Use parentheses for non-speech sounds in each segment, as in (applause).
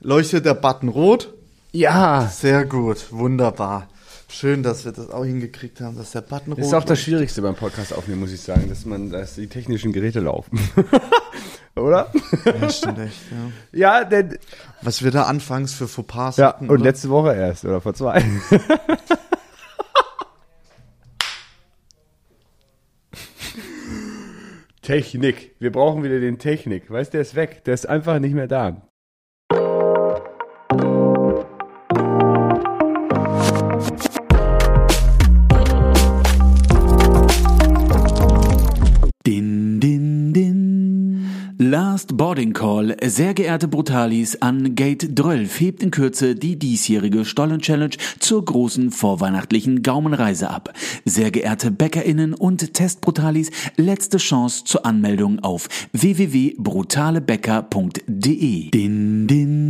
Leuchtet der Button rot? Ja. Sehr gut, wunderbar. Schön, dass wir das auch hingekriegt haben, dass der Button rot Das ist auch das. Schwierigste beim Podcast aufnehmen, muss ich sagen, dass man, dass die technischen Geräte laufen. (laughs) Oder? Ja, stimmt echt, ja. Ja, denn, Was wir da anfangs für Fauxpas ja, hatten. und oder? letzte Woche erst, oder vor zwei. (laughs) Technik. Wir brauchen wieder den Technik. Weißt du, der ist weg. Der ist einfach nicht mehr da. Last Boarding Call. Sehr geehrte Brutalis, an Gate 12 hebt in Kürze die diesjährige Stollen-Challenge zur großen vorweihnachtlichen Gaumenreise ab. Sehr geehrte BäckerInnen und Testbrutalis, letzte Chance zur Anmeldung auf www.brutalebäcker.de. Din, din.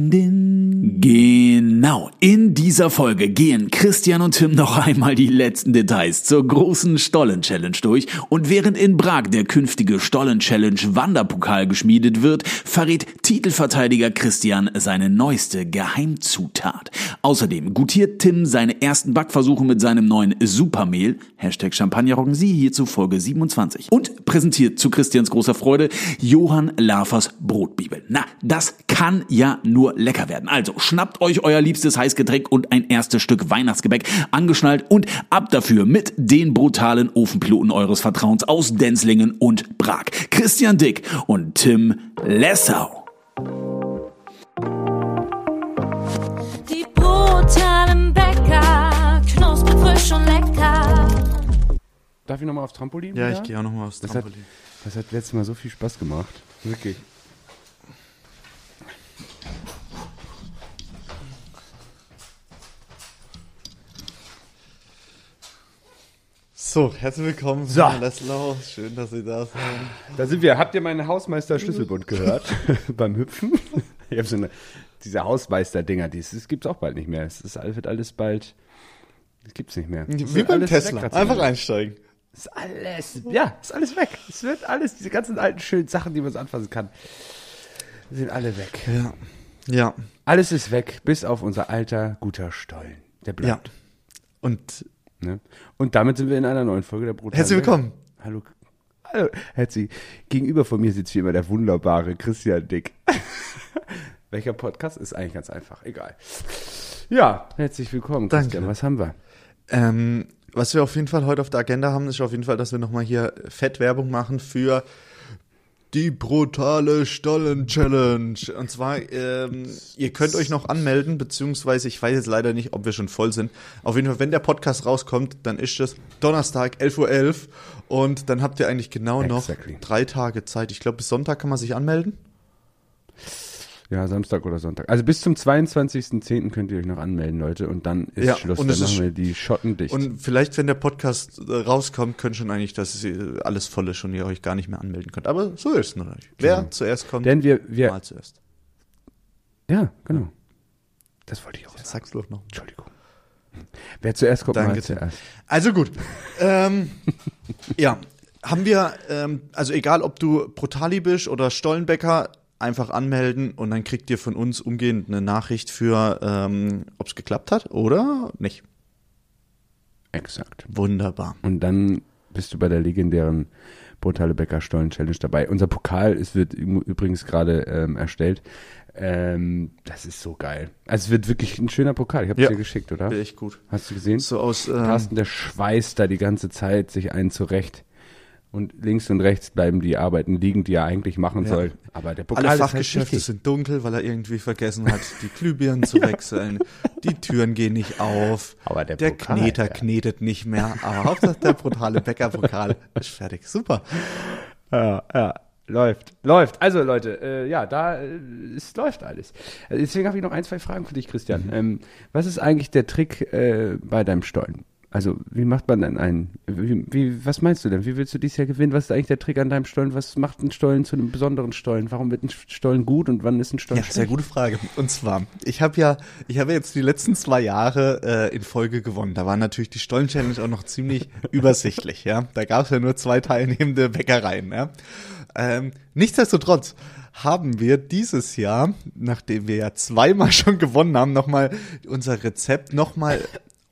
Genau. In dieser Folge gehen Christian und Tim noch einmal die letzten Details zur großen Stollen-Challenge durch und während in Prag der künftige Stollen-Challenge Wanderpokal geschmiedet wird, verrät Titelverteidiger Christian seine neueste Geheimzutat. Außerdem gutiert Tim seine ersten Backversuche mit seinem neuen Supermehl, Hashtag Champagnerroggen, Sie hierzu Folge 27. Und präsentiert zu Christians großer Freude Johann Lafers Brotbibel. Na, das kann ja nur lecker werden. Also schnappt euch euer liebstes Heißgetränk und ein erstes Stück Weihnachtsgebäck angeschnallt und ab dafür mit den brutalen Ofenpiloten eures Vertrauens aus Denzlingen und Prag. Christian Dick und Tim Lessau. Die brutalen Bäcker, knusprig, frisch und lecker. Darf ich nochmal aufs Trampolin? Ja, wieder? ich gehe auch nochmal aufs Das hat, Trampolin. das hat letztes Mal so viel Spaß gemacht. Wirklich. So, herzlich willkommen, So. Leslau. Schön, dass Sie da sind. Da sind wir. Habt ihr meinen Hausmeister Schlüsselbund gehört? (laughs) Beim Hüpfen? (laughs) Ich habe so eine, diese Hausmeister-Dinger, die es gibt's auch bald nicht mehr. Es ist, wird alles bald, das gibt's nicht mehr. Es Wie beim Tesla. Einfach einsteigen. Ist alles, ja, ist alles weg. Es wird alles, diese ganzen alten schönen Sachen, die man so anfassen kann, sind alle weg. Ja. Ja. Alles ist weg, bis auf unser alter, guter Stollen. Der Ja. bleibt. Und Ne? Und damit sind wir in einer neuen Folge der Brutalen herzlich willkommen. Hallo. Hallo, herzlich. Gegenüber von mir sitzt wie immer der wunderbare Christian Dick. (laughs) Welcher Podcast ist eigentlich ganz einfach, egal. Ja, herzlich willkommen, Danke. Christian. Was haben wir? Ähm, was wir auf jeden Fall heute auf der Agenda haben, ist auf jeden Fall, dass wir nochmal hier Fettwerbung machen für die brutale Stollen-Challenge. Und zwar, ähm, ihr könnt euch noch anmelden, beziehungsweise ich weiß jetzt leider nicht, ob wir schon voll sind. Auf jeden Fall, wenn der Podcast rauskommt, dann ist es Donnerstag, 11.11 Uhr. Und dann habt ihr eigentlich genau Exactly. noch drei Tage Zeit. Ich glaube, bis Sonntag kann man sich anmelden. Ja, Samstag oder Sonntag. Also bis zum 22.10. könnt ihr euch noch anmelden, Leute. Und dann ist Ja, Schluss. und dann ist- machen wir die Schotten dicht. Und vielleicht, wenn der Podcast äh, rauskommt, könnt schon eigentlich, dass alles voll ist und ihr euch gar nicht mehr anmelden könnt. Aber so ist es noch nicht. Wer Genau. zuerst kommt, Denn wir, wir, mal zuerst. ja, genau. Das wollte ich auch sagen. Sag's doch noch. Entschuldigung. (laughs) Wer zuerst kommt, Danke, mal zuerst. Also gut. ähm, (laughs) ja, haben wir, ähm, also egal ob du Brutali bist oder Stollenbäcker, einfach anmelden und dann kriegt ihr von uns umgehend eine Nachricht für, ähm, ob es geklappt hat oder nicht. Exakt. Wunderbar. Und dann bist du bei der legendären Brutale Bäcker Stollen Challenge dabei. Unser Pokal ist, wird übrigens gerade ähm, erstellt. Ähm, das ist so geil. Also es wird wirklich ein schöner Pokal. Ich habe Ja. dir geschickt, oder? Echt gut. Hast du gesehen? So aus, ähm, Carsten, der schweißt da die ganze Zeit sich einen zurecht. Und links und rechts bleiben die Arbeiten liegen, die er eigentlich machen Ja. soll. Aber der Pokal alle Fachgeschäfte sind dunkel, weil er irgendwie vergessen hat, die Glühbirnen zu (laughs) wechseln. Die Türen gehen nicht auf. Aber der der Pokal, Kneter ja. knetet nicht mehr. Aber Hauptsache der brutale Bäckerpokal (laughs) ist fertig. Super. Ja, ja. Läuft, läuft. Also Leute, äh, ja, da äh, es läuft alles. Also deswegen habe ich noch ein, zwei Fragen für dich, Christian. Ähm, was ist eigentlich der Trick äh, bei deinem Stollen? Also wie macht man denn einen? Wie, wie, was meinst du denn? Wie willst du dieses Jahr gewinnen? Was ist eigentlich der Trick an deinem Stollen? Was macht ein Stollen zu einem besonderen Stollen? Warum wird ein Stollen gut und wann ist ein Stollen Ja, sehr schlecht? gute Frage. Und zwar, ich habe ja, ich habe jetzt die letzten zwei Jahre äh, in Folge gewonnen. Da war natürlich die Stollen-Challenge auch noch ziemlich (laughs) übersichtlich. Ja, da gab es ja nur zwei teilnehmende Bäckereien. Ja? Ähm, nichtsdestotrotz haben wir dieses Jahr, nachdem wir ja zweimal (laughs) schon gewonnen haben, nochmal unser Rezept nochmal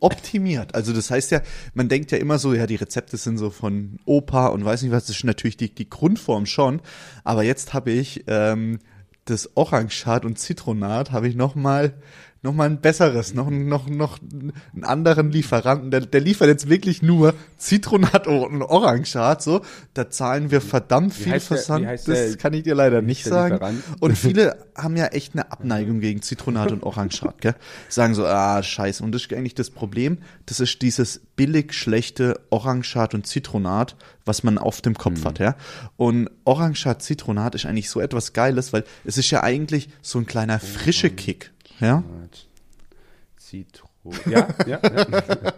optimiert. Also das heißt ja, man denkt ja immer so, ja, die Rezepte sind so von Opa und weiß nicht was, das ist natürlich die, die Grundform schon. Aber jetzt habe ich ähm, das Orangat und Zitronat habe ich nochmal noch mal ein besseres, noch, noch, noch einen anderen Lieferanten. Der, der liefert jetzt wirklich nur Zitronat und Orangat, so. Da zahlen wir verdammt viel heißt der- Versand. wie heißt das der- kann ich dir leider wie nicht der sagen. Lieferant? Und (laughs) viele haben ja echt eine Abneigung gegen Zitronat und Orangat, gell? Sagen so, ah, scheiße. Und das ist eigentlich das Problem. Das ist dieses billig schlechte Orangat und Zitronat, was man auf dem Kopf Mhm. hat, ja. Und Orangat, Zitronat ist eigentlich so etwas Geiles, weil es ist ja eigentlich so ein kleiner frische Kick, ja. Zitron. Ja, ja, ja. (laughs)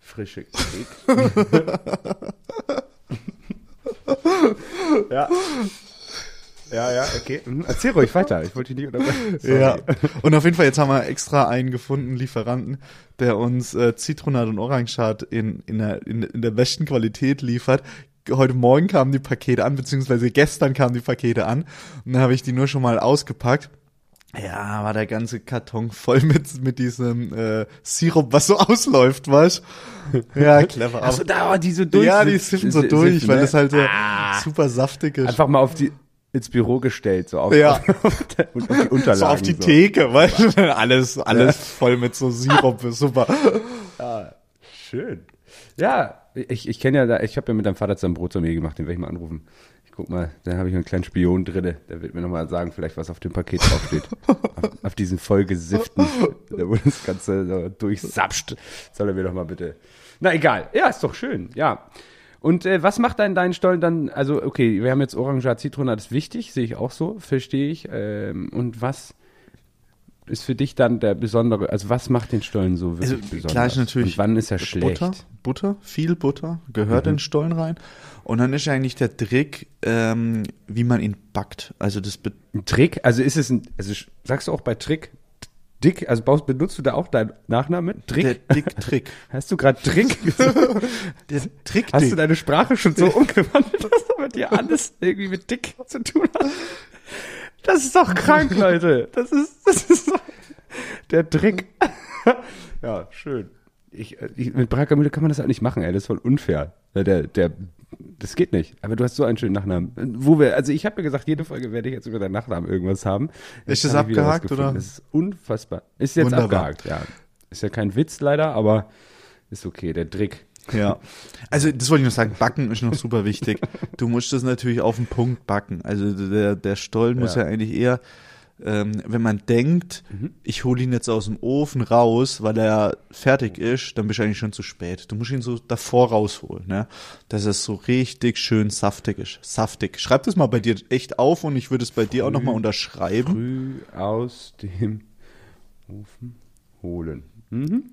Frische Kick. (laughs) ja. Ja, ja, okay. Mhm. Erzähl ruhig weiter. Ich wollte dich nicht unterbrechen. Sorry. Ja. Und auf jeden Fall, jetzt haben wir extra einen gefunden, Lieferanten, der uns äh, Zitronat und Orangat in, in, der, in, in der besten Qualität liefert. Heute Morgen kamen die Pakete an, beziehungsweise gestern kamen die Pakete an. Und dann habe ich die nur schon mal ausgepackt. Ja, war der ganze Karton voll mit, mit diesem äh, Sirup, was so (laughs) ausläuft, weißt Ja, clever. Achso, Aber- da, die so durch. ja, die siffen so durch, siffen, weil ne? das halt so super saftig ist. Einfach mal auf die, ins Büro gestellt, so auf, Ja. (laughs) auf, und auf die Unterlagen. so auf die Theke, weil (laughs) alles, alles voll mit so Sirup ist super. Schön. Ja, ich, ich kenne ja da, ich habe ja mit deinem Vater zusammen Brot zu mir gemacht, den werde ich mal anrufen. Ich guck mal, da habe ich einen kleinen Spion drinne. Der wird mir nochmal sagen, vielleicht was auf dem Paket draufsteht. auf, (laughs) auf diesen vollgesifften, da wo das Ganze so durchsapscht. Soll er mir doch mal bitte. Na egal. Ja, ist doch schön. Ja. Und äh, was macht dann dein Stollen dann? Also, okay, wir haben jetzt Orange, Zitronat ist wichtig, sehe ich auch so, verstehe ich. Ähm, und was ist für dich dann der besondere, also was macht den Stollen so wirklich Also besonders? klar ist natürlich Und wann ist er schlecht? Butter, Butter, viel Butter gehört Mhm. in Stollen rein. Und dann ist eigentlich der Trick, ähm, wie man ihn backt. Also das be- Ein Trick? Also ist es ein, also sagst du auch bei Trick, Dick, also baust, benutzt du da auch deinen Nachnamen? Trick? der Dick-Trick. (laughs) Hast du gerade Trick (laughs) gesagt? der Trick, Hast du deine Sprache schon so (laughs) umgewandelt, dass du mit dir alles irgendwie mit Dick zu tun hast? Das ist doch krank, Leute. Das ist, das ist doch der Trick. (laughs) ja, schön. Ich, äh, ich, mit Bragamühle kann man das halt nicht machen, ey. Das ist voll unfair. Weil Der, der, das geht nicht. Aber du hast so einen schönen Nachnamen. Wo wir, also ich habe ja gesagt, jede Folge werde ich jetzt über deinen Nachnamen irgendwas haben. Ist Jetzt das wieder was abgehakt, oder? Das ist unfassbar. Ist jetzt Wunderbar. abgehakt, ja. Ist ja kein Witz leider, aber ist okay, der Trick. Ja. Also das wollte ich noch sagen, backen ist noch super wichtig. (laughs) Du musst das natürlich auf den Punkt backen. Also der, der Stollen muss Ja. ja eigentlich eher, ähm, wenn man denkt, Mhm. ich hole ihn jetzt aus dem Ofen raus, weil er fertig ist, dann bist du eigentlich schon zu spät. Du musst ihn so davor rausholen, ne? dass es so richtig schön saftig ist. Saftig. Schreib das mal bei dir echt auf und ich würde es bei dir auch nochmal unterschreiben. Früh aus dem Ofen holen. Mhm.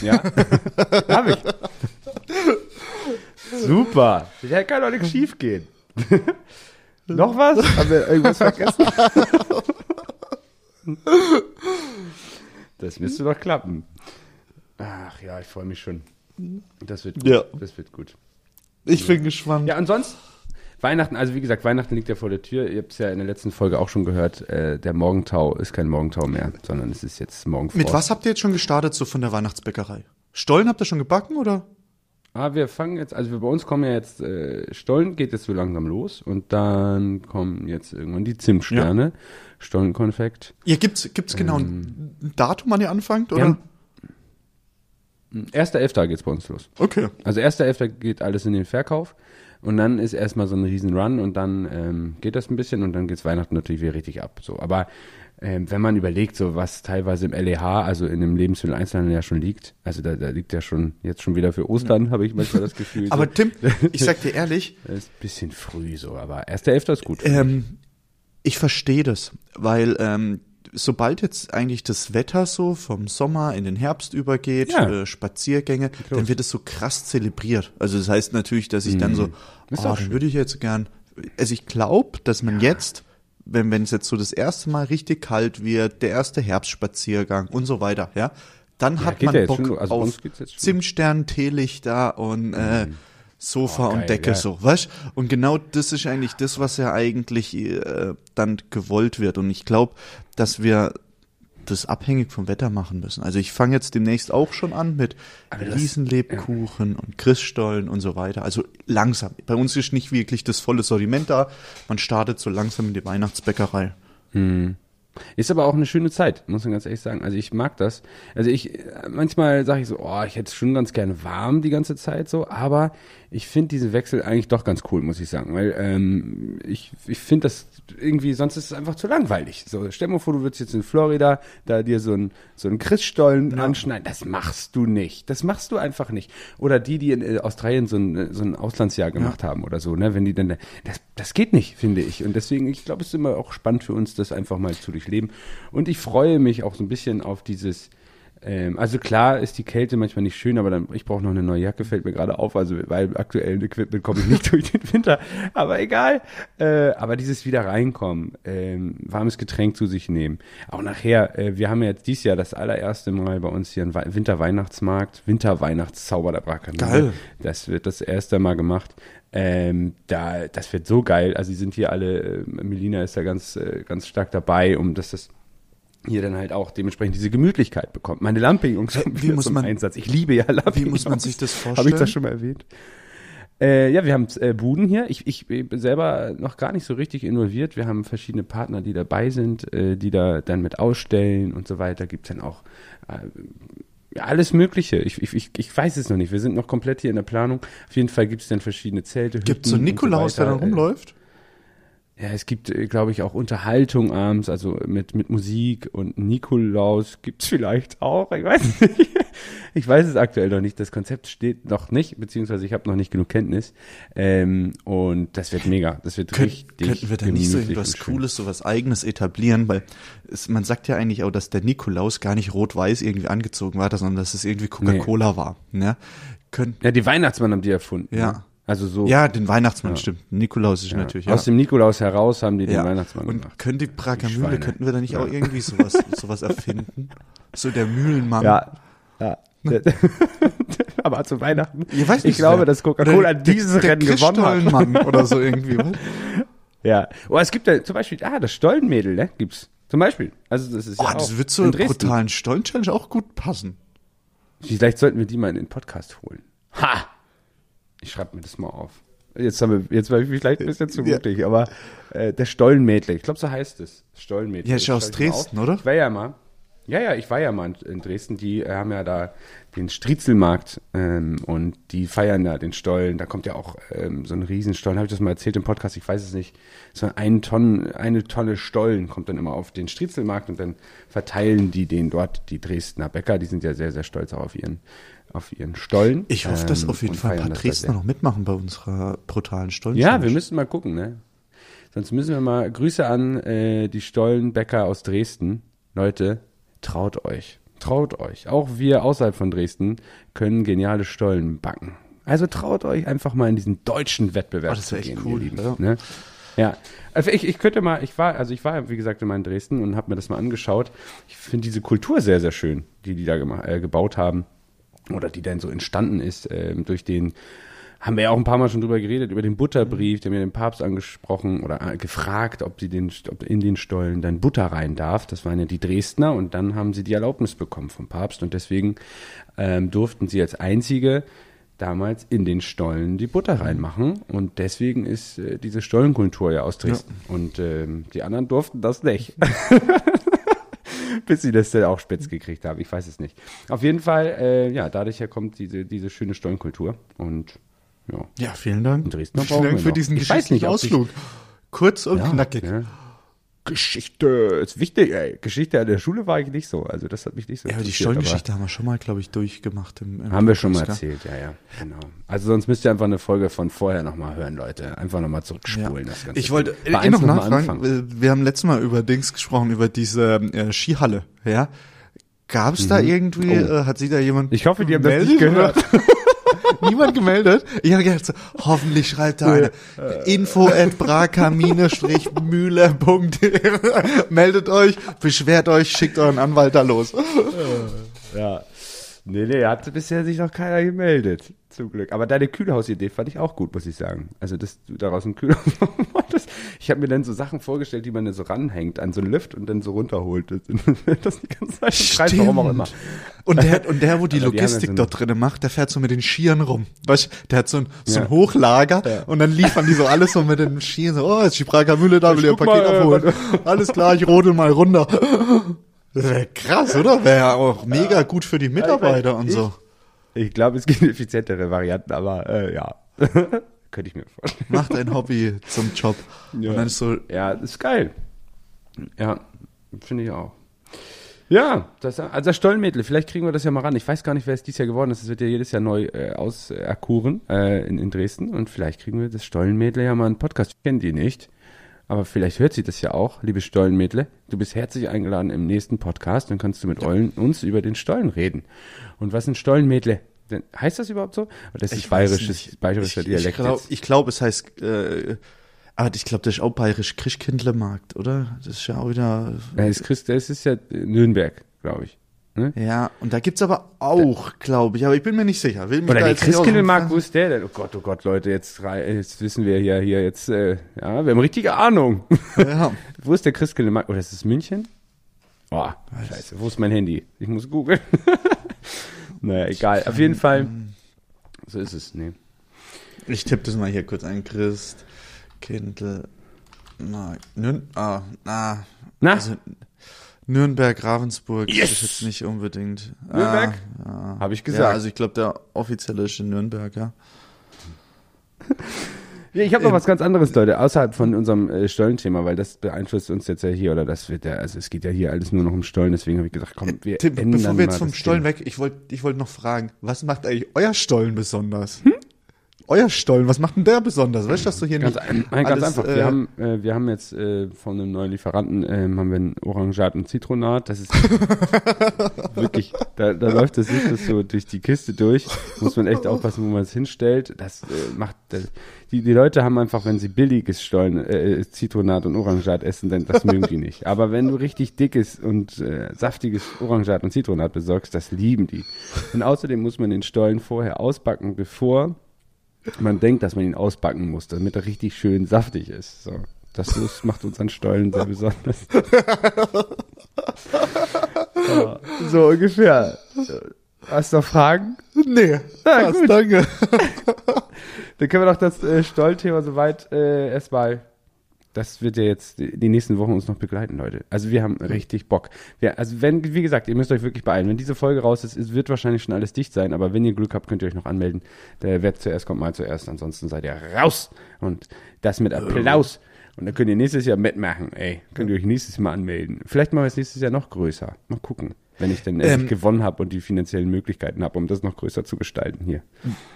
Ja, (laughs) hab ich. Super. Da kann doch nichts schief gehen. (laughs) Noch was? Haben wir irgendwas vergessen? (laughs) das müsste doch klappen. Ach ja, ich freue mich schon. Das wird gut. Ja. Das wird gut. Ich bin gespannt. Ja, und sonst? Weihnachten, also wie gesagt, Weihnachten liegt ja vor der Tür. Ihr habt es ja in der letzten Folge auch schon gehört. Äh, der Morgentau ist kein Morgentau mehr, sondern es ist jetzt Morgenfrost. Mit was habt ihr jetzt schon gestartet, so von der Weihnachtsbäckerei? Stollen habt ihr schon gebacken oder? Ah, wir fangen jetzt, also wir, bei uns kommen ja jetzt, äh, Stollen geht jetzt so langsam los und dann kommen jetzt irgendwann die Zimtsterne, Stollenkonfekt. Ja, gibt's, gibt's genau ein Datum, wann ihr anfangt, oder? haben- 1.11. geht's bei uns los. Okay. Also 1.11. geht alles in den Verkauf und dann ist erstmal so ein riesen Run und dann ähm, geht das ein bisschen und dann geht's Weihnachten natürlich wieder richtig ab. So, aber ähm, wenn man überlegt, so was teilweise im LEH, also in dem Lebensmitteleinzelhandel ja schon liegt, also da, da liegt ja schon jetzt schon wieder für Ostern, habe ich manchmal das Gefühl. Aber so, Tim, (laughs) ich sag dir ehrlich, das ist ein bisschen früh so, aber 1.11. ist gut. ähm, ich verstehe das, weil ähm, sobald jetzt eigentlich das Wetter so vom Sommer in den Herbst übergeht, Ja. äh, Spaziergänge, dann wird es so krass zelebriert. Also das heißt natürlich, dass ich dann so, Mhm. Ist oh, dann würde ich jetzt gern, also ich glaube, dass man jetzt, wenn wenn es jetzt so das erste Mal richtig kalt wird, der erste Herbstspaziergang und so weiter, ja, dann hat geht man ja Bock schon, also auf. Zimtstern, Teelichter und äh, Sofa Oh, geil, und Decke ja. so, weißt? Und genau das ist eigentlich das, was ja eigentlich äh, dann gewollt wird. Und ich glaube, dass wir das abhängig vom Wetter machen müssen. Also ich fange jetzt demnächst auch schon an mit Riesenlebkuchen und Christstollen und so weiter. Also langsam. Bei uns ist nicht wirklich das volle Sortiment da. Man startet so langsam in die Weihnachtsbäckerei. Ist aber auch eine schöne Zeit, muss man ganz ehrlich sagen. Also ich mag das. Also ich, manchmal sage ich so, oh, ich hätte es schon ganz gerne warm die ganze Zeit so, aber ich finde diesen Wechsel eigentlich doch ganz cool, muss ich sagen. Weil ähm, ich, ich finde das irgendwie, sonst ist es einfach zu langweilig. So, stell dir mal vor, du würdest jetzt in Florida da dir so einen so einen Christstollen anschneiden. Das machst du nicht. Das machst du einfach nicht. Oder die, die in äh, Australien so ein, äh, so ein Auslandsjahr gemacht haben oder so, ne? Wenn die dann, das, das geht nicht, finde ich. Und deswegen, ich glaube, es ist immer auch spannend für uns, das einfach mal zu durchleben. Und ich freue mich auch so ein bisschen auf dieses, ähm, also klar ist die Kälte manchmal nicht schön, aber dann, ich brauche noch eine neue Jacke, fällt mir gerade auf, also weil aktuellen Equipment komme ich nicht (laughs) durch den Winter, aber egal. Äh, aber dieses wieder reinkommen, ähm, warmes Getränk zu sich nehmen. Auch nachher, äh, wir haben ja jetzt dieses Jahr das allererste Mal bei uns hier einen Wei- Winterweihnachtsmarkt, Winterweihnachtszauber der Brakanine. Geil. Das wird das erste Mal gemacht. Ähm, da, das wird so geil. Also, die sind hier alle, äh, Melina ist da ganz, äh, ganz stark dabei, um dass das hier dann halt auch dementsprechend diese Gemütlichkeit bekommt. Meine Lampions kommen wie muss zum man- Einsatz. Ich liebe ja Lampions. Wie muss man sich das Habe ich vorstellen? das schon mal erwähnt? Äh, ja, wir haben äh, Buden hier. Ich, ich bin selber noch gar nicht so richtig involviert. Wir haben verschiedene Partner, die dabei sind, äh, die da dann mit ausstellen und so weiter. Gibt's dann auch äh, alles Mögliche. Ich, ich, ich, ich weiß es noch nicht. Wir sind noch komplett hier in der Planung. Auf jeden Fall gibt's dann verschiedene Zelte. Gibt so und so Nikolaus, der weiter. da rumläuft? Ja, es gibt, äh, glaube ich, auch Unterhaltung abends, also mit, mit Musik und Nikolaus gibt's (laughs) vielleicht auch. Ich weiß nicht. Ich weiß es aktuell noch nicht. Das Konzept steht noch nicht, beziehungsweise ich habe noch nicht genug Kenntnis. Ähm, und das wird mega. Das wird Könnt, richtig. könnten wir da nicht so schön. Cooles, so was Eigenes etablieren? Weil es, man sagt ja eigentlich auch, dass der Nikolaus gar nicht rot-weiß irgendwie angezogen war, sondern dass es irgendwie Coca-Cola war. Ne? Ja, die Weihnachtsmann haben die erfunden. Ja. Ne? Also so. ja, den Weihnachtsmann, Ja. stimmt. Nikolaus ist ja. natürlich, ja. Aus dem Nikolaus heraus haben die den. Weihnachtsmann Und gemacht. können die Prager Die Mühle, Schweine. könnten wir da nicht auch irgendwie sowas, (laughs) sowas erfinden? So der Mühlenmann. Ja. Ja. (laughs) (laughs) Aber zu Weihnachten. Ich weiß nicht, ich glaube, dass Coca-Cola dieses der Rennen gewonnen hat. Oder so irgendwie. was? Ja. Oh, es gibt ja zum Beispiel, ah, das Stollenmädel, ne? Gibt's. Zum Beispiel. Also das ist Oh, ja das wird zur in Dresden. brutalen Stollen-Challenge auch gut passen. Vielleicht sollten wir die mal in den Podcast holen. Ha! Ich schreibe mir das mal auf. Jetzt haben wir, jetzt war ich vielleicht ein bisschen zu Ja. mutig, aber äh, der Stollenmädel, ich glaube, so heißt es. Stollenmädel. Ja, ist aus Dresden, auf. oder? Ich war ja mal. Ja, ja, ich war ja mal in- Dresden. Die äh, haben ja da den Striezelmarkt ähm, und die feiern da den Stollen. Da kommt ja auch ähm, so ein Riesenstollen. Habe ich das mal erzählt im Podcast? Ich weiß es nicht. So ein Tonnen, eine Tonne Stollen kommt dann immer auf den Striezelmarkt und dann verteilen die den dort, die Dresdner Bäcker. Die sind ja sehr, sehr stolz auch auf ihren, auf ihren Stollen. Ich hoffe, dass Ähm, auf jeden Fall ein paar Dresdner noch mitmachen bei unserer brutalen Stollen. Ja, wir müssen mal gucken, ne? Sonst müssen wir mal Grüße an äh, die Stollenbäcker aus Dresden. Leute, traut euch. Traut euch. Auch wir außerhalb von Dresden können geniale Stollen backen. Also traut euch einfach mal in diesen deutschen Wettbewerb Oh, das zu wär echt gehen, cool, ihr Lieben. ja. Ne? Ja, also ich, ich könnte mal, ich war, also ich war, wie gesagt, immer in Dresden und habe mir das mal angeschaut. Ich finde diese Kultur sehr, sehr schön, die die da gema- äh, gebaut haben oder die dann so entstanden ist ähm, durch den haben wir ja auch ein paar Mal schon drüber geredet, über den Butterbrief, der mir den Papst angesprochen oder äh, gefragt, ob sie den, ob in den Stollen dann Butter rein darf. Das waren ja die Dresdner und dann haben sie die Erlaubnis bekommen vom Papst und deswegen ähm, durften sie als einzige damals in den Stollen die Butter reinmachen und deswegen ist äh, diese Stollenkultur ja aus Dresden und ähm, die anderen durften das nicht. (laughs) Bis sie das dann auch spitz gekriegt haben. Ich weiß es nicht. Auf jeden Fall, äh, ja, dadurch kommt diese, diese schöne Stollenkultur. Und ja. Ja, vielen Dank. Brauchen vielen Dank für diesen geschichtlichen Ausflug. Kurz und ja, knackig. Ja. Geschichte ist wichtig, ey. Geschichte an der Schule war ich nicht so. Also das hat mich nicht so Ja, aber die Stollengeschichte haben wir schon mal, glaube ich, durchgemacht. Im, im Haben wir schon mal erzählt, ja, ja. Genau. Also sonst müsst ihr einfach eine Folge von vorher nochmal hören, Leute. Einfach nochmal zurückspulen. Das Ganze. Ich wollte Bei eh noch noch mal nachfragen. äh, Wir haben letztes Mal über Dings gesprochen, über diese äh, Skihalle. Ja, gab es da irgendwie? Oh. Äh, hat sich da jemand? Ich hoffe, die haben das nicht gehört. (laughs) (laughs) Niemand gemeldet? Ich habe gedacht, so, hoffentlich schreibt da einer. Info at braka-mühle.de (laughs) Meldet euch, beschwert euch, schickt euren Anwalt da los. Ja. Nee, nee, hat bisher sich noch keiner gemeldet. Zum Glück. Aber deine Kühlhausidee fand ich auch gut, muss ich sagen. Also, dass du daraus ein Kühlhaus machen (laughs) wolltest. Ich habe mir dann so Sachen vorgestellt, die man dann so ranhängt an so einen Lift und dann so runterholt. Das (laughs) die ganze Zeit im Kreis, warum auch immer. Und der, und der, wo die (laughs) die ja Logistik so ein- dort drinnen macht, der fährt so mit den Skiern rum. Weißt du, der hat so ein, so ein Ja. Hochlager Ja. und dann liefern die so alles so mit den Skiern. So, oh, jetzt ist die Prager Mühle da, will ihr ein guck Paket mal, äh, abholen. Alles klar, ich rodel mal runter. Das wäre krass, oder? Wäre ja auch mega gut für die Mitarbeiter und ich- so. Ich glaube, es gibt effizientere Varianten, aber äh, ja. (laughs) Könnte ich mir vorstellen. Mach dein Hobby zum Job. Ja. Und dann ist so, Ja, ist geil. Ja, finde ich auch. Ja, das, also das Stollenmädel, vielleicht kriegen wir das ja mal ran. Ich weiß gar nicht, wer es dieses Jahr geworden ist. Es wird ja jedes Jahr neu äh, auserkoren äh, in, in Dresden. Und vielleicht kriegen wir das Stollenmädel ja mal einen Podcast. Ich kenne die nicht. Aber vielleicht hört sie das ja auch, liebe Stollenmädle. Du bist herzlich eingeladen im nächsten Podcast. Dann kannst du mit Eulen, uns über den Stollen reden. Und was sind Stollenmädle? Denn, heißt das überhaupt so? Oder das ist bayerisches, bayerischer ich, Dialekt. ich glaube, glaub, es heißt, äh, aber ich glaube, das ist auch bayerisch Christkindlermarkt, oder? Das ist ja auch wieder, Ja, das, Christ, das ist ja Nürnberg, glaube ich. Ne? ja, und da gibt's aber auch, glaube ich, aber ich bin mir nicht sicher. Will mich Oder der Christkindlmarkt, wo ist der denn? Oh Gott, oh Gott, Leute, jetzt, jetzt wissen wir hier, hier jetzt, äh, ja, wir haben richtige Ahnung. Ja. (laughs) wo ist der Christkindlmarkt? Oder ist es München? Oh, scheiße, wo ist mein Handy? Ich muss googeln. (laughs) naja, egal. Auf jeden Fall, so ist es, nee. Ich tippe das mal hier kurz ein. Christ, Kindle, na, Nürn, ah, na, Na, also Nürnberg, Ravensburg Yes! ist jetzt nicht unbedingt. Nürnberg? Ah, ja. Habe ich Ja, gesagt. also ich glaube, der offizielle ist in Nürnberg, ja. (laughs) Ja, ich habe noch was ganz anderes, Leute, außerhalb von unserem äh, Stollenthema, weil das beeinflusst uns jetzt ja hier, oder das wird ja, also es geht ja hier alles nur noch um Stollen, deswegen habe ich gesagt, komm, wir Tim, ändern bevor wir jetzt mal vom Stollen Thema. weg, ich wollte ich wollt noch fragen, was macht eigentlich euer Stollen besonders? Hm? Euer Stollen, was macht denn der besonders? Weißt du, dass du hier Ganz, nicht ein, nein, ganz einfach. äh, wir haben, äh, wir haben jetzt äh, von einem neuen Lieferanten ähm, haben wir ein Orangat und Zitronat. Das ist (laughs) wirklich, da, da läuft das nicht das so durch die Kiste durch. Muss man echt aufpassen, wo man es hinstellt. Das äh, macht das, die, die Leute haben einfach, wenn sie billiges Stollen, äh, Zitronat und Orangat essen, dann das mögen die nicht. Aber wenn du richtig dickes und äh, saftiges Orangat und Zitronat besorgst, das lieben die. Und außerdem muss man den Stollen vorher ausbacken, bevor man denkt, dass man ihn ausbacken muss, damit er richtig schön saftig ist. So. Das ist, macht unseren Stollen sehr besonders. (laughs) So ungefähr. Hast du noch Fragen? Nee, Na, passt, gut. danke. (laughs) Dann können wir doch das äh, Stollthema soweit äh, erstmal. Das wird ja jetzt die nächsten Wochen uns noch begleiten, Leute. Also wir haben richtig Bock. Wir, also wenn, wie gesagt, ihr müsst euch wirklich beeilen. Wenn diese Folge raus ist, es wird wahrscheinlich schon alles dicht sein, aber wenn ihr Glück habt, könnt ihr euch noch anmelden. Der wer zuerst kommt, mal zuerst. Ansonsten seid ihr raus. Und das mit Applaus. Und dann könnt ihr nächstes Jahr mitmachen, ey. Könnt ihr euch nächstes Mal anmelden. Vielleicht machen wir es nächstes Jahr noch größer. Mal gucken. Wenn ich dann endlich Ähm, gewonnen habe und die finanziellen Möglichkeiten habe, um das noch größer zu gestalten hier.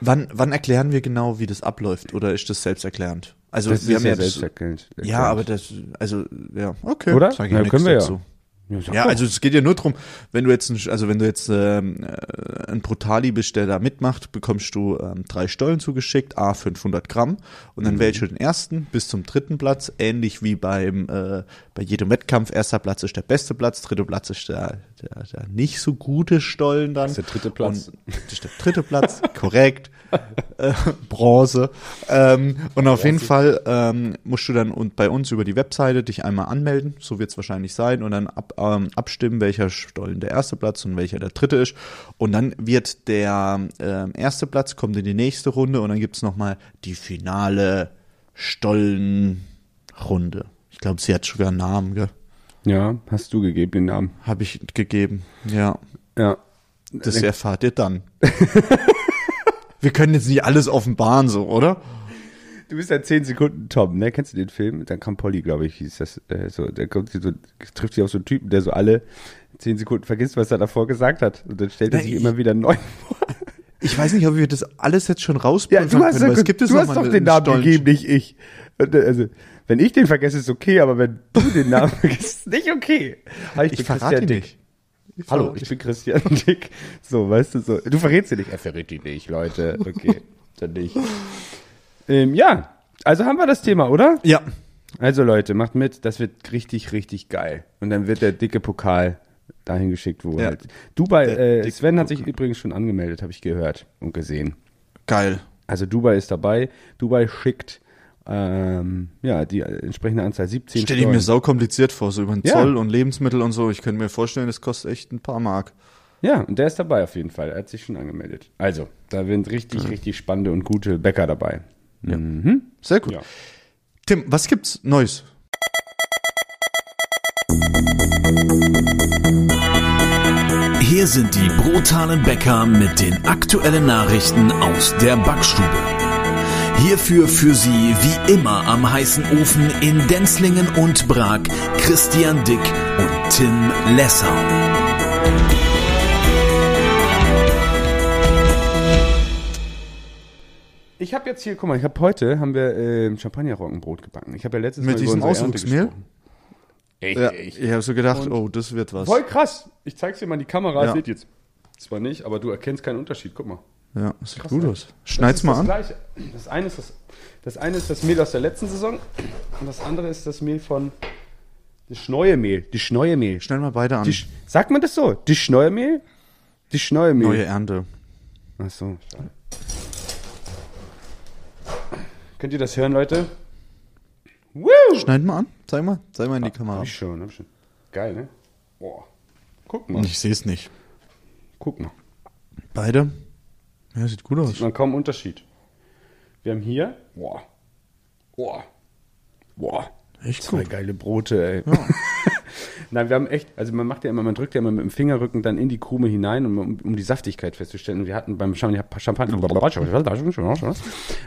Wann, wann erklären wir genau, wie das abläuft? Oder ist das selbsterklärend? Also Das wir haben ja selbsterklärend. ja, aber das, also ja, okay. Oder? Sag ich Na, können wir ja. dazu. Ja, Ja, also es geht ja nur drum, wenn du jetzt, ein, also wenn du jetzt ähm, äh, ein Brutali bist, der da mitmacht, bekommst du ähm, drei Stollen zugeschickt, a 500 Gramm, und Mhm. dann wählst du den ersten bis zum dritten Platz, ähnlich wie beim äh, bei jedem Wettkampf. Erster Platz ist der beste Platz, dritter Platz ist der, der, der nicht so gute Stollen dann. Das ist der dritte Platz. Und, das ist der dritte Platz, (laughs) korrekt. Äh, Bronze. Ähm, und auf jeden Fall ähm, musst du dann und bei uns über die Webseite dich einmal anmelden, so wird es wahrscheinlich sein, und dann ab, ähm, abstimmen, welcher Stollen der erste Platz und welcher der dritte ist. Und dann wird der ähm, erste Platz kommt in die nächste Runde und dann gibt's noch nochmal die finale Stollenrunde. Ich glaube, sie hat sogar einen Namen, gell? Ja, hast du gegeben den Namen. Habe ich gegeben. Ja. Ja. Das erfahrt ihr dann. (laughs) Wir können jetzt nicht alles offenbaren, so, oder? Du bist ja 10 Sekunden Tom, ne? Kennst du den Film? Dann kam Polly, glaube ich, hieß das. Äh, so, der kommt so, trifft sich auf so einen Typen, der so alle 10 Sekunden vergisst, was er davor gesagt hat. Und dann stellt er sich ich- immer wieder neu vor. Ich weiß nicht, ob wir das alles jetzt schon Ja, rausbringen du hast, es gibt jetzt du hast doch den Namen Stollen- gegeben, nicht ich. Äh, Also, wenn ich den vergesse, ist okay, aber wenn du den Namen (laughs) vergisst, ist nicht okay. Hi, Ich verrate ihn Dick. nicht. Hallo, ich bin Christian (laughs) Dick. So, weißt du so. Du verrätst ihn nicht. Er verrät ihn nicht, Leute. Okay, dann nicht. Ähm, ja, also haben wir das Thema, oder? Ja. Also Leute, macht mit, das wird richtig, richtig geil. Und dann wird der dicke Pokal dahin geschickt, wo Ja. halt. Dubai, äh, Sven hat sich übrigens schon angemeldet, habe ich gehört und gesehen. Geil. Also Dubai ist dabei. Dubai schickt ähm, ja die entsprechende Anzahl 17 Stell ich mir sau kompliziert vor, so über den Ja. Zoll und Lebensmittel und so. Ich könnte mir vorstellen, das kostet echt ein paar Mark. Ja, und der ist dabei auf jeden Fall. Er hat sich schon angemeldet. Also, da sind richtig, richtig spannende und gute Bäcker dabei. Mhm. Sehr gut. Ja. Tim, was gibt's Neues? Hier sind die brutalen Bäcker mit den aktuellen Nachrichten aus der Backstube. Hierfür für Sie wie immer am heißen Ofen in Denzlingen und Prag Christian Dick und Tim Lessau. Ich habe jetzt hier, guck mal, ich habe heute haben wir äh, Champagnerroggenbrot gebacken. Ich habe ja letztes Mit Mal diesem über unsere Ernte Auswuchsmehl? gesprochen. Echt, Ja, echt. ich habe so gedacht, Und- oh, das wird was. Voll krass. Ich zeig's dir mal in die Kamera. Ja. Seht jetzt zwar nicht, aber du erkennst keinen Unterschied. Guck mal. Ja, das sieht Krass, gut ne? aus. Schneid's Das mal ist an. das Gleiche. Das eine ist das, das eine ist das Mehl aus der letzten Saison und das andere ist das Mehl von das neue Mehl. Die neue Mehl. Schnell mal beide an. Die, Sch- sagt man das so? Die neue Mehl? Die neue Mehl. Neue Ernte. Ach so. schade. Könnt ihr das hören, Leute? Woo! Schneid mal an. Zeig mal. Zeig mal in die Hab Kamera. ich schon, hab ich schon. Geil, ne? Boah. Guck mal. Ich sehe es nicht. Guck mal. Beide? Ja, sieht gut aus. Sieht man kaum Unterschied. Wir haben hier, boah, boah, boah, Echt zwei gut. geile Brote, ey. (laughs) Nein, wir haben echt, also man macht ja immer, man drückt ja immer mit dem Fingerrücken dann in die Krume hinein, um, um, die Saftigkeit festzustellen. Und wir hatten beim Champagner,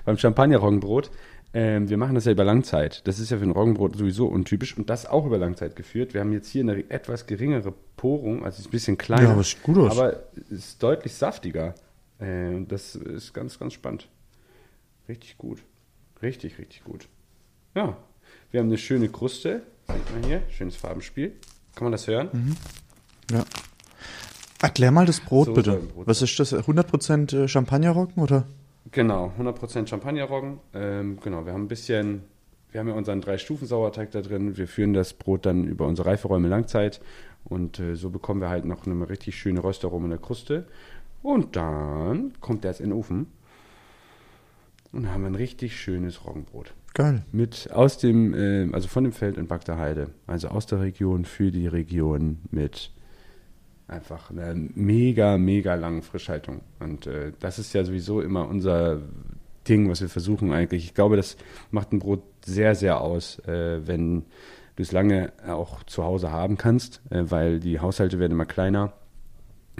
beim Champagner-Roggenbrot, ähm, wir machen das ja über Langzeit. Das ist ja für ein Roggenbrot sowieso untypisch und das auch über Langzeit geführt. Wir haben jetzt hier eine etwas geringere Porung, also ist ein bisschen kleiner. Ja, aber es sieht gut aus. Aber es ist deutlich saftiger. Äh, das ist ganz, ganz spannend. Richtig gut. Richtig, richtig gut. Ja, wir haben eine schöne Kruste. Sieht man hier. Schönes Farbenspiel. Kann man das hören? Ja. Erklär mal das Brot So bitte. Brot Was ist das? 100% Champagnerroggen oder? Genau, 100% Champagnerroggen. Ähm, genau, wir haben ein bisschen, wir haben ja unseren Drei-Stufen-Sauerteig da drin. Wir führen das Brot dann über unsere Reiferäume Langzeit. Und äh, so bekommen wir halt noch eine richtig schöne Röstaromen in der Kruste. Und dann kommt der jetzt in den Ofen. Und dann haben wir ein richtig schönes Roggenbrot. Geil. Mit aus dem, äh, also von dem Feld in Bagda Heide. Also aus der Region für die Region mit einfach einer mega, mega langen Frischhaltung. Und äh, das ist ja sowieso immer unser Ding, was wir versuchen eigentlich. Ich glaube, das macht ein Brot sehr, sehr aus, äh, wenn du es lange auch zu Hause haben kannst, äh, weil die Haushalte werden immer kleiner.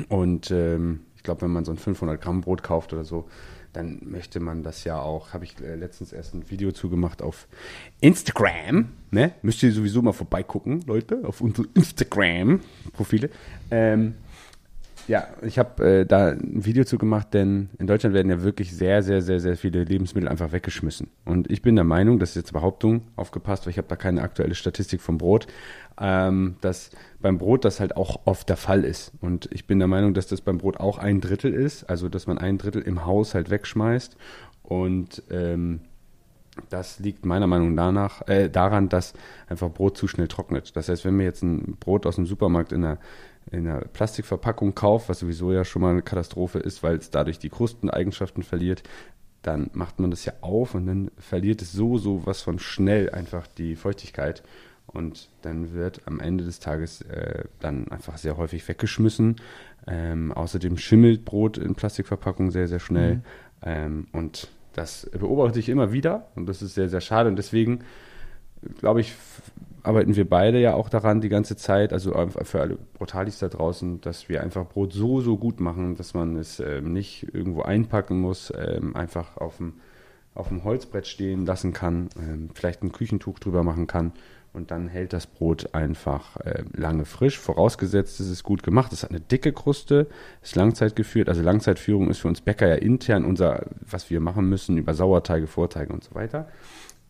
Und ähm, ich glaube, wenn man so ein 500 Gramm Brot kauft oder so, dann möchte man das ja auch, habe ich äh, letztens erst ein Video zugemacht auf Instagram, ne? Müsst ihr sowieso mal vorbeigucken, Leute, auf unsere Instagram-Profile. Ähm, ja, ich habe äh, da ein Video zu gemacht, denn in Deutschland werden ja wirklich sehr, sehr, sehr, sehr viele Lebensmittel einfach weggeschmissen. Und ich bin der Meinung, das ist jetzt Behauptung, aufgepasst, weil ich habe da keine aktuelle Statistik vom Brot, ähm, dass beim Brot das halt auch oft der Fall ist. Und ich bin der Meinung, dass das beim Brot auch ein Drittel ist, also dass man ein Drittel im Haus halt wegschmeißt. Und ähm, das liegt meiner Meinung nach äh, daran, dass einfach Brot zu schnell trocknet. Das heißt, wenn mir jetzt ein Brot aus dem Supermarkt in einer, in einer Plastikverpackung kauft, was sowieso ja schon mal eine Katastrophe ist, weil es dadurch die Krusteneigenschaften verliert, dann macht man das ja auf und dann verliert es so, so was von schnell einfach die Feuchtigkeit. Und dann wird am Ende des Tages äh, dann einfach sehr häufig weggeschmissen. Ähm, außerdem schimmelt Brot in Plastikverpackung sehr, sehr schnell. Ähm, und das beobachte ich immer wieder und das ist sehr, sehr schade. Und deswegen, glaube ich, arbeiten wir beide ja auch daran die ganze Zeit, also für alle Brutalis da draußen, dass wir einfach Brot so, so gut machen, dass man es ähm, nicht irgendwo einpacken muss, ähm, einfach auf dem, auf dem Holzbrett stehen lassen kann, ähm, vielleicht ein Küchentuch drüber machen kann und dann hält das Brot einfach äh, lange frisch, vorausgesetzt es ist gut gemacht. Es hat eine dicke Kruste, ist Langzeit geführt. Also Langzeitführung ist für uns Bäcker ja intern unser, was wir machen müssen über Sauerteige, Vorteige und so weiter.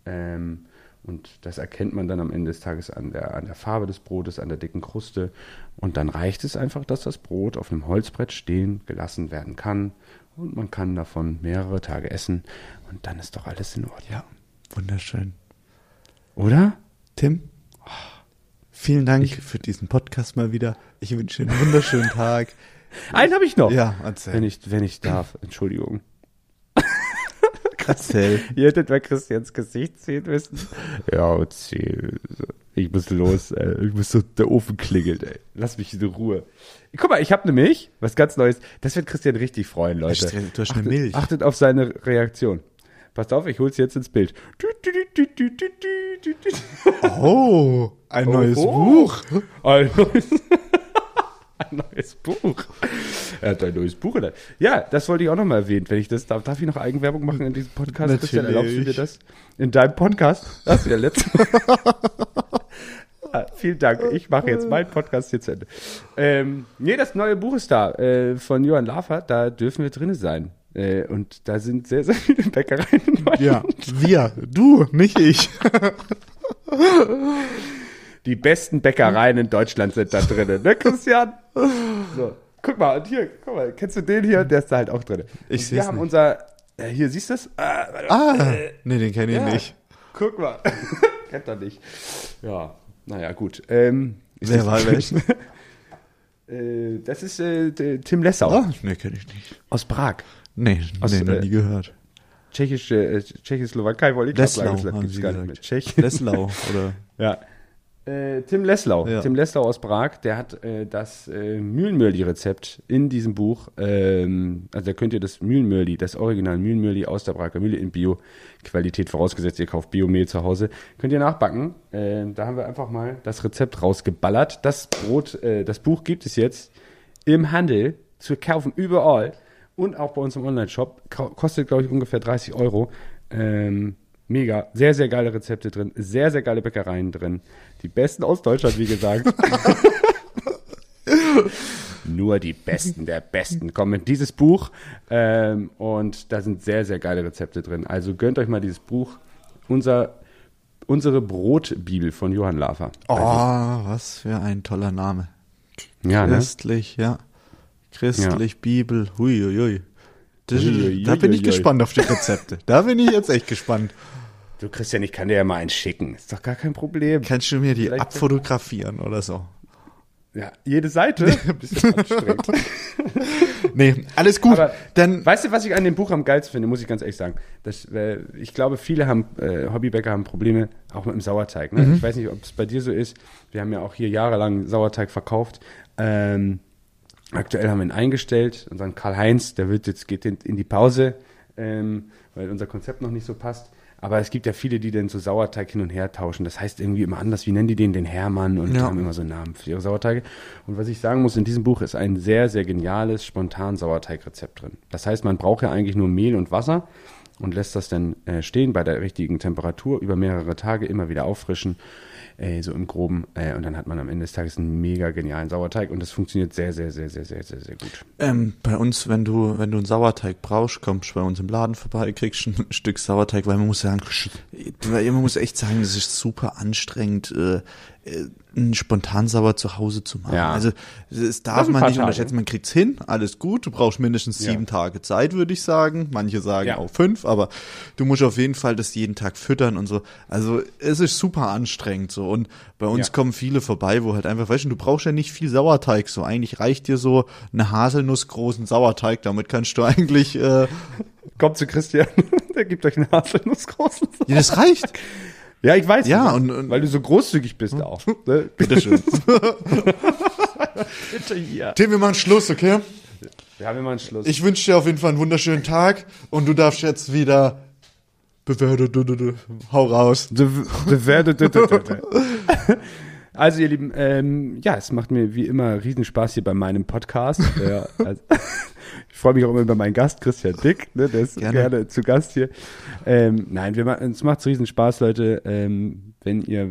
Ähm, und das erkennt man dann am Ende des Tages an der, an der Farbe des Brotes, an der dicken Kruste. Und dann reicht es einfach, dass das Brot auf einem Holzbrett stehen gelassen werden kann. Und man kann davon mehrere Tage essen. Und dann ist doch alles in Ordnung. Ja. Wunderschön. Oder? Tim? Vielen Dank für diesen Podcast mal wieder. Ich wünsche einen wunderschönen Tag. (laughs) Einen habe ich noch. Ja, Wenn erzähl. ich, wenn ich darf. Entschuldigung. (laughs) Erzähl. Ihr hättet mal Christians Gesicht sehen müssen. Ja, erzähl. Ich muss los, ey. Ich muss so, der Ofen klingelt, ey. Lass mich in Ruhe. Guck mal, ich habe eine Milch, was ganz Neues. Das wird Christian richtig freuen, Leute. Du hast eine achtet, Milch. Achtet auf seine Reaktion. Passt auf, ich hol's jetzt ins Bild. Oh, ein neues Oh. Buch. Ein neues, (laughs) ein neues Buch. Er hat ein neues Buch. der- Ja, das wollte ich auch noch mal erwähnen. Wenn ich das darf, darf ich noch Eigenwerbung machen in diesem Podcast? Christian, Natürlich. erlaubst du dir das? In deinem Podcast? Das ist ja letztes (laughs) Ah, vielen Dank. Ich mache jetzt meinen Podcast hier zu Ende. Ähm, nee, das neue Buch ist da äh, von Johann Lafert. Da dürfen wir drinne sein. Äh, und da sind sehr, sehr viele Bäckereien in Deutschland. Ja, wir, du, nicht ich. (laughs) Die besten Bäckereien in Deutschland sind da drinnen, ne, Christian? So, guck mal, und hier, guck mal, kennst du den hier? Der ist da halt auch drin. Ich seh's Wir haben nicht. unser, äh, hier, siehst du das? Ah, Ah, nee, den kenne ich ja, nicht. Guck mal. (laughs) Kennt er nicht. Ja, naja, gut. Ähm, Wer das- war welchen? Äh, das ist äh, Tim Lessau Ah, nee, kenne ich nicht. aus Prag. Nee, Aus, nee, noch äh, nie gehört. Tschechische, äh, Tschechoslowakei wollte ich Leslau, sagen. Das haben gibt's gar nicht gesagt. mehr. Tschech. Leslau, oder? (laughs) Ja. Äh, Tim Leslau. Ja. Tim Leslau aus Prag, der hat äh, das äh, Mühlenmörli-Rezept in diesem Buch. Ähm, also da könnt ihr das Mühlenmörli, das Original Mühlenmörli aus der Prager Mühle in Bio-Qualität, vorausgesetzt ihr kauft Biomehl zu Hause, könnt ihr nachbacken. Äh, da haben wir einfach mal das Rezept rausgeballert. Das Brot, äh, das Buch gibt es jetzt im Handel zu kaufen, überall. Und auch bei uns im Online-Shop. Ko- Kostet, glaube ich, ungefähr 30 Euro. Ähm, mega. Sehr, sehr geile Rezepte drin. Sehr, sehr geile Bäckereien drin. Die besten aus Deutschland, wie gesagt. (laughs) Nur die Besten der Besten kommen in dieses Buch. Ähm, und da sind sehr, sehr geile Rezepte drin. Also gönnt euch mal dieses Buch. Unser, unsere Brotbibel von Johann Lafer. Oh, was für ein toller Name. ja, ne? Christlich, ja. Bibel, huiuiui. Das, Huiuiui. da bin ich gespannt auf die Rezepte. Da bin ich jetzt echt gespannt. Du Christian, ich kann dir ja mal einen schicken. Ist doch gar kein Problem. Kannst du mir die Vielleicht- abfotografieren oder so? Ja, jede Seite. (laughs) Bisschen anstrengend. (laughs) Nee, alles gut. Aber Dann, weißt du, was ich an dem Buch am geilsten finde, muss ich ganz ehrlich sagen. Das, äh, ich glaube, viele haben, äh, Hobbybäcker haben Probleme auch mit dem Sauerteig. Ne? Ich weiß nicht, ob es bei dir so ist. Wir haben ja auch hier jahrelang Sauerteig verkauft. Ähm, aktuell haben wir ihn eingestellt. Unseren Karl-Heinz, der wird jetzt, geht in, die Pause, ähm, weil unser Konzept noch nicht so passt. Aber es gibt ja viele, die dann so Sauerteig hin und her tauschen. Das heißt irgendwie immer anders. Wie nennen die den? Den Hermann und Ja. haben immer so Namen für ihre Sauerteige. Und was ich sagen muss, in diesem Buch ist ein sehr, sehr geniales, spontan Sauerteigrezept drin. Das heißt, man braucht ja eigentlich nur Mehl und Wasser und lässt das dann äh, stehen bei der richtigen Temperatur über mehrere Tage immer wieder auffrischen, äh, so im Groben. Äh, und dann hat man am Ende des Tages einen mega genialen Sauerteig und das funktioniert sehr, sehr, sehr, sehr, sehr, sehr, sehr gut. ähm, bei uns, wenn du, wenn du einen Sauerteig brauchst, kommst du bei uns im Laden vorbei, kriegst ein (laughs) Stück Sauerteig, weil man muss sagen, weil man muss echt sagen, es ist super anstrengend, äh, einen Spontansauer zu Hause zu machen. Ja. Also es darf Das man nicht Tage. unterschätzen, man kriegt's hin, alles gut, du brauchst mindestens Ja. sieben Tage Zeit, würde ich sagen. Manche sagen Ja. auch fünf, aber du musst auf jeden Fall das jeden Tag füttern und so. Also es ist super anstrengend so. Und bei uns kommen viele vorbei, wo halt einfach, weißt du, du brauchst ja nicht viel Sauerteig. So eigentlich reicht dir so eine haselnussgroßen Sauerteig. Damit kannst du (laughs) eigentlich, äh, Kommt zu Christian, (laughs) der gibt euch einen Haselnussgroßen. ja, das reicht. Ja, ich weiß. Ja, nicht, und- und- weil du so großzügig bist auch. Ne? (laughs) Bitteschön. (laughs) Bitte hier. Tim, wir machen Schluss, okay? Wir haben immer einen Schluss. Ich wünsche dir auf jeden Fall einen wunderschönen Tag und du darfst jetzt wieder bewertet, du, du, du, hau raus. (laughs) Also ihr Lieben, ähm, ja, es macht mir wie immer Riesenspaß hier bei meinem Podcast. Ja, (laughs) also, ich freue mich auch immer über meinen Gast, Christian Dick, ne, der ist Gerne. gerne, zu Gast hier. Ähm, nein, wir, es macht Riesenspaß, Leute. Ähm, wenn ihr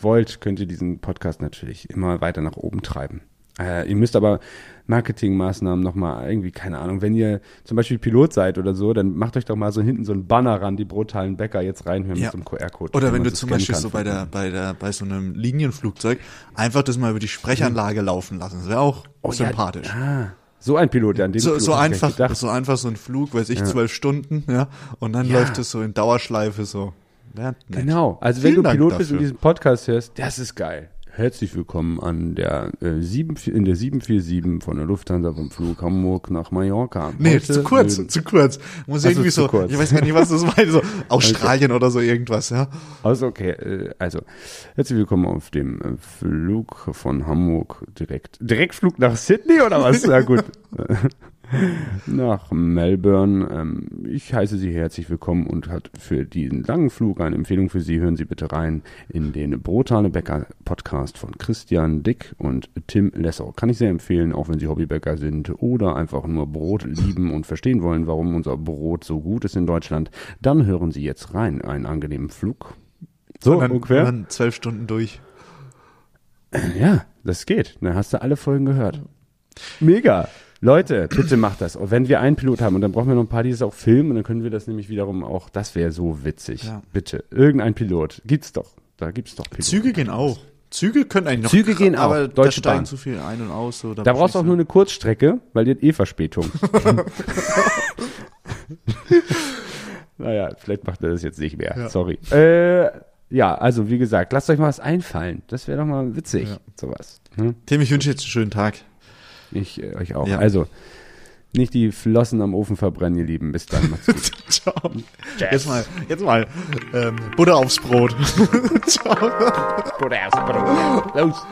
wollt, könnt ihr diesen Podcast natürlich immer weiter nach oben treiben. Äh, ihr müsst aber Marketingmaßnahmen nochmal irgendwie, keine Ahnung, wenn ihr zum Beispiel Pilot seid oder so, dann macht euch doch mal so hinten so ein Banner ran, die brutalen Bäcker jetzt reinhören Ja. mit so einem QR-Code. Oder wenn du so zum Beispiel kann so bei der, bei der, bei so einem Linienflugzeug einfach das mal über die Sprechanlage laufen lassen. Das wäre auch Oh, ja, sympathisch. ah, so ein Pilot, ja, an den So, so einfach, so einfach so ein Flug, weiß ich, zwölf Stunden, ja, und dann Ja. läuft es so in Dauerschleife so. Ja. Genau. Also Vielen wenn du Dank Pilot bist dafür. und diesen Podcast hörst, das ist geil. Herzlich willkommen an der, äh, 7, in der 747 von der Lufthansa vom Flug Hamburg nach Mallorca. Nee, Heute zu kurz, will- zu kurz. Muss Ach so, irgendwie so, kurz. ich weiß gar nicht, was das war, so (laughs) Australien oder so irgendwas, ja. Also okay, äh, also herzlich willkommen auf dem äh, Flug von Hamburg direkt. Direktflug nach Sydney oder was? Na gut. (laughs) nach Melbourne. Ähm, ich heiße Sie herzlich willkommen und hat für diesen langen Flug eine Empfehlung für Sie. Hören Sie bitte rein in den Brotale Bäcker Podcast von Christian Dick und Tim Lessau. Kann ich sehr empfehlen, auch wenn Sie Hobbybäcker sind oder einfach nur Brot lieben und verstehen wollen, warum unser Brot so gut ist in Deutschland. Dann hören Sie jetzt rein. Einen angenehmen Flug. So und dann, ungefähr. und dann zwölf Stunden durch. Ja, das geht. Dann hast du alle Folgen gehört. Mega. Leute, bitte macht das. Und wenn wir einen Pilot haben und dann brauchen wir noch ein paar, die das auch filmen und dann können wir das nämlich wiederum auch, das wäre so witzig. Ja. Bitte. Irgendein Pilot. Gibt's doch. Da gibt's doch Piloten. Züge gehen auch. Züge können eigentlich noch. Züge gehen auch. Aber da Deutsche steigen Bahn. zu viel ein und aus. So, Da brauchst du auch nur eine Kurzstrecke, weil die hat eh Verspätung. (laughs) naja, vielleicht macht er das jetzt nicht mehr. Ja. Sorry. Äh, ja, also wie gesagt, lasst euch mal was einfallen. Das wäre doch mal witzig, Ja. sowas. Hm? Tim, ich wünsche jetzt einen schönen Tag. Ich äh, euch auch. Ja. Also, nicht die Flossen am Ofen verbrennen, ihr Lieben. Bis dann. (laughs) Macht's gut. Ciao. Jetzt mal, jetzt mal ähm, Butter aufs Brot. (laughs) Ciao. Los.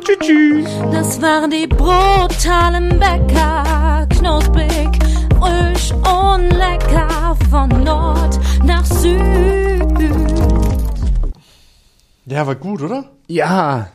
Tschüss. tschüss. Das waren die brutalen Bäcker, knusprig, frisch und lecker von Nord nach Süd. Ja, war gut, oder? Ja,